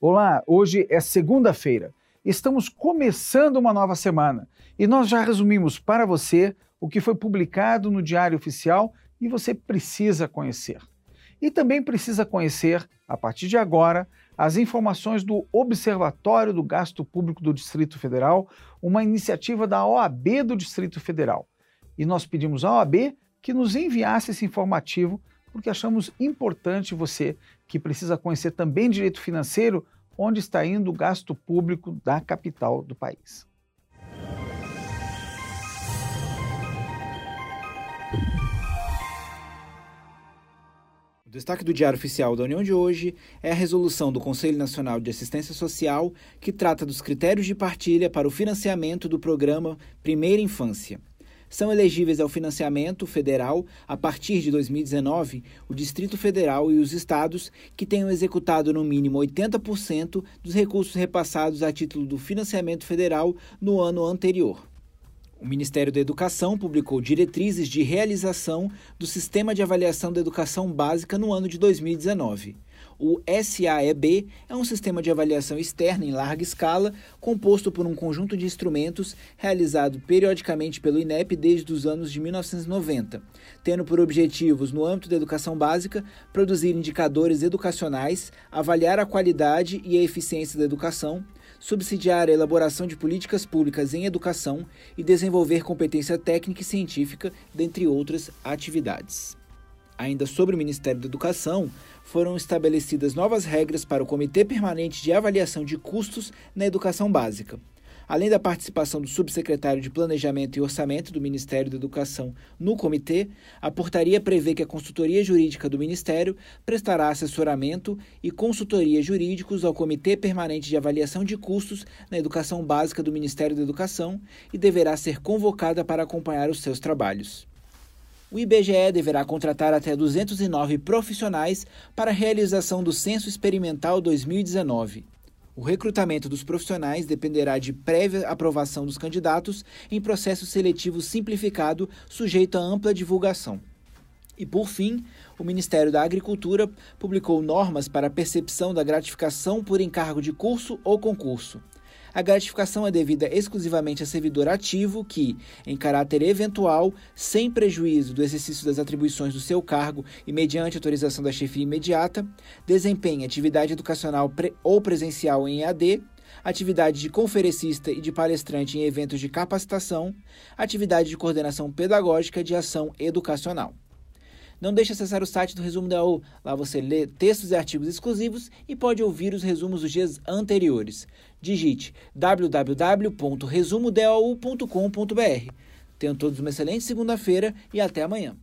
Olá, hoje é segunda-feira. Estamos começando uma nova semana e nós já resumimos para você o que foi publicado no Diário Oficial e você precisa conhecer. E também precisa conhecer, a partir de agora, as informações do Observatório do Gasto Público do Distrito Federal, uma iniciativa da OAB do Distrito Federal. E nós pedimos à OAB que nos enviasse esse informativo porque achamos importante você, que precisa conhecer também direito financeiro, onde está indo o gasto público da capital do país. O destaque do Diário Oficial da União de hoje é a resolução do Conselho Nacional de Assistência Social que trata dos critérios de partilha para o financiamento do programa Primeira Infância. São elegíveis ao financiamento federal, a partir de 2019, o Distrito Federal e os estados que tenham executado no mínimo 80% dos recursos repassados a título do financiamento federal no ano anterior. O Ministério da Educação publicou diretrizes de realização do Sistema de Avaliação da Educação Básica no ano de 2019. O SAEB é um sistema de avaliação externa em larga escala, composto por um conjunto de instrumentos realizado periodicamente pelo INEP desde os anos de 1990, tendo por objetivos, no âmbito da educação básica, produzir indicadores educacionais, avaliar a qualidade e a eficiência da educação, subsidiar a elaboração de políticas públicas em educação e desenvolver competência técnica e científica, dentre outras atividades. Ainda sobre o Ministério da Educação, foram estabelecidas novas regras para o Comitê Permanente de Avaliação de Custos na Educação Básica. Além da participação do subsecretário de Planejamento e Orçamento do Ministério da Educação no comitê, a portaria prevê que a consultoria jurídica do Ministério prestará assessoramento e consultoria jurídicos ao Comitê Permanente de Avaliação de Custos na Educação Básica do Ministério da Educação e deverá ser convocada para acompanhar os seus trabalhos. O IBGE deverá contratar até 209 profissionais para a realização do Censo Experimental 2019. O recrutamento dos profissionais dependerá de prévia aprovação dos candidatos em processo seletivo simplificado, sujeito a ampla divulgação. E, por fim, o Ministério da Agricultura publicou normas para a percepção da gratificação por encargo de curso ou concurso a gratificação é devida exclusivamente a servidor ativo que, em caráter eventual, sem prejuízo do exercício das atribuições do seu cargo e mediante autorização da chefia imediata, desempenha atividade educacional pre ou presencial em EAD, atividade de conferencista e de palestrante em eventos de capacitação, atividade de coordenação pedagógica de ação educacional. Não deixe de acessar o site do Resumo da U. Lá você lê textos e artigos exclusivos e pode ouvir os resumos dos dias anteriores. Digite www.resumodau.com.br. Tenham todos uma excelente segunda-feira e até amanhã.